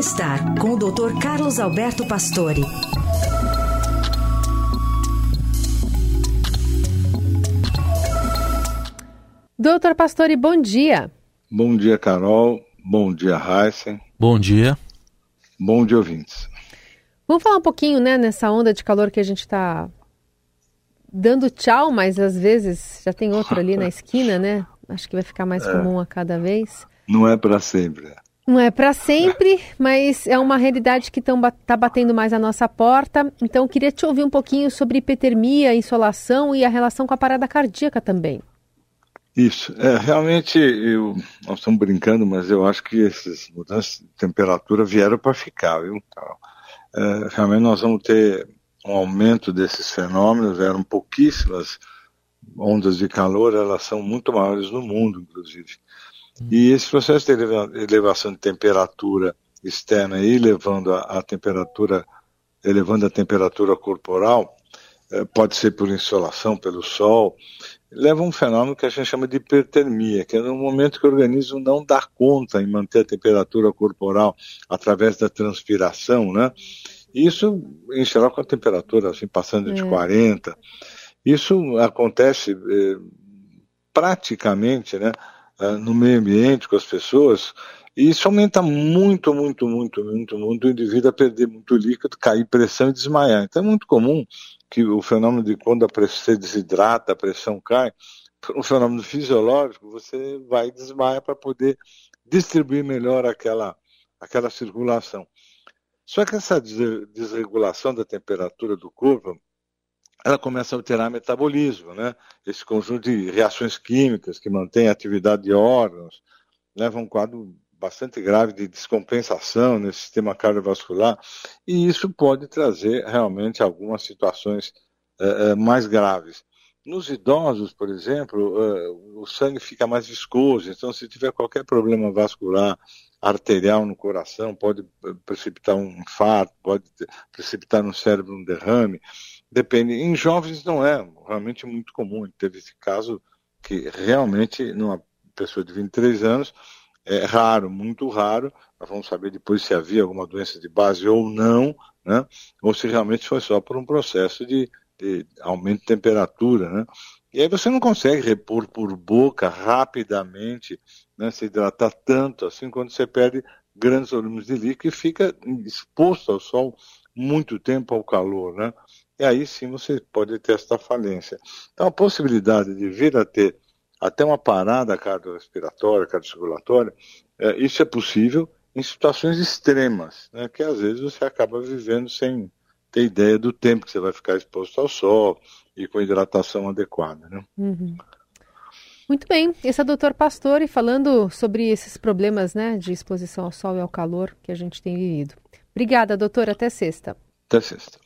Bem-estar com o Dr. Carlos Alberto Pastore. Doutor Pastore, bom dia. Bom dia, Carol. Bom dia, Heisen. Bom dia. Bom dia, ouvintes. Vamos falar um pouquinho, né, nessa onda de calor que a gente está dando tchau, mas às vezes já tem outro ali na esquina, né? Acho que vai ficar mais é. comum a cada vez. Não é para sempre. Não é para sempre, mas é uma realidade que está batendo mais a nossa porta. Então, queria te ouvir um pouquinho sobre hipotermia, insolação e a relação com a parada cardíaca também. Isso. É, realmente, eu, nós estamos brincando, mas eu acho que essas mudanças de temperatura vieram para ficar, viu? É, realmente nós vamos ter um aumento desses fenômenos, eram pouquíssimas ondas de calor, elas são muito maiores no mundo, inclusive. E esse processo de elevação de temperatura externa e elevando a, a temperatura, elevando a temperatura corporal, é, pode ser por insolação, pelo sol, leva a um fenômeno que a gente chama de hipertermia, que é no momento que o organismo não dá conta em manter a temperatura corporal através da transpiração, né? Isso, em geral, com a temperatura assim, passando de 40. Isso acontece eh, praticamente né, eh, no meio ambiente, com as pessoas, e isso aumenta muito, muito, muito, muito, muito o indivíduo a perder muito líquido, cair pressão e desmaiar. Então é muito comum que o fenômeno de quando a pressão desidrata, a pressão cai, um fenômeno fisiológico, você vai e desmaia para poder distribuir melhor aquela, aquela circulação. Só que essa desregulação da temperatura do corpo, ela começa a alterar o metabolismo, né? Esse conjunto de reações químicas que mantém a atividade de órgãos, leva a um quadro bastante grave de descompensação no sistema cardiovascular, e isso pode trazer realmente algumas situações uh, mais graves. Nos idosos, por exemplo, uh, o sangue fica mais viscoso, então se tiver qualquer problema vascular, arterial no coração, pode precipitar um infarto, pode precipitar no cérebro um derrame, depende. Em jovens não é realmente muito comum. Teve esse caso que realmente numa pessoa de 23 anos é raro, muito raro. Nós vamos saber depois se havia alguma doença de base ou não, né? ou se realmente foi só por um processo de, de aumento de temperatura. Né? E aí você não consegue repor por boca rapidamente né, se hidratar tanto assim quando você perde grandes volumes de líquido e fica exposto ao sol muito tempo ao calor, né? E aí sim você pode ter esta falência. Então a possibilidade de vir a ter até uma parada cardiorrespiratória, cardiocirculatória, é, isso é possível em situações extremas, né, que às vezes você acaba vivendo sem ter ideia do tempo que você vai ficar exposto ao sol e com hidratação adequada. Né? Uhum. Muito bem, esse é o doutor Pastore falando sobre esses problemas né, de exposição ao sol e ao calor que a gente tem vivido. Obrigada, doutor. Até sexta. Até sexta.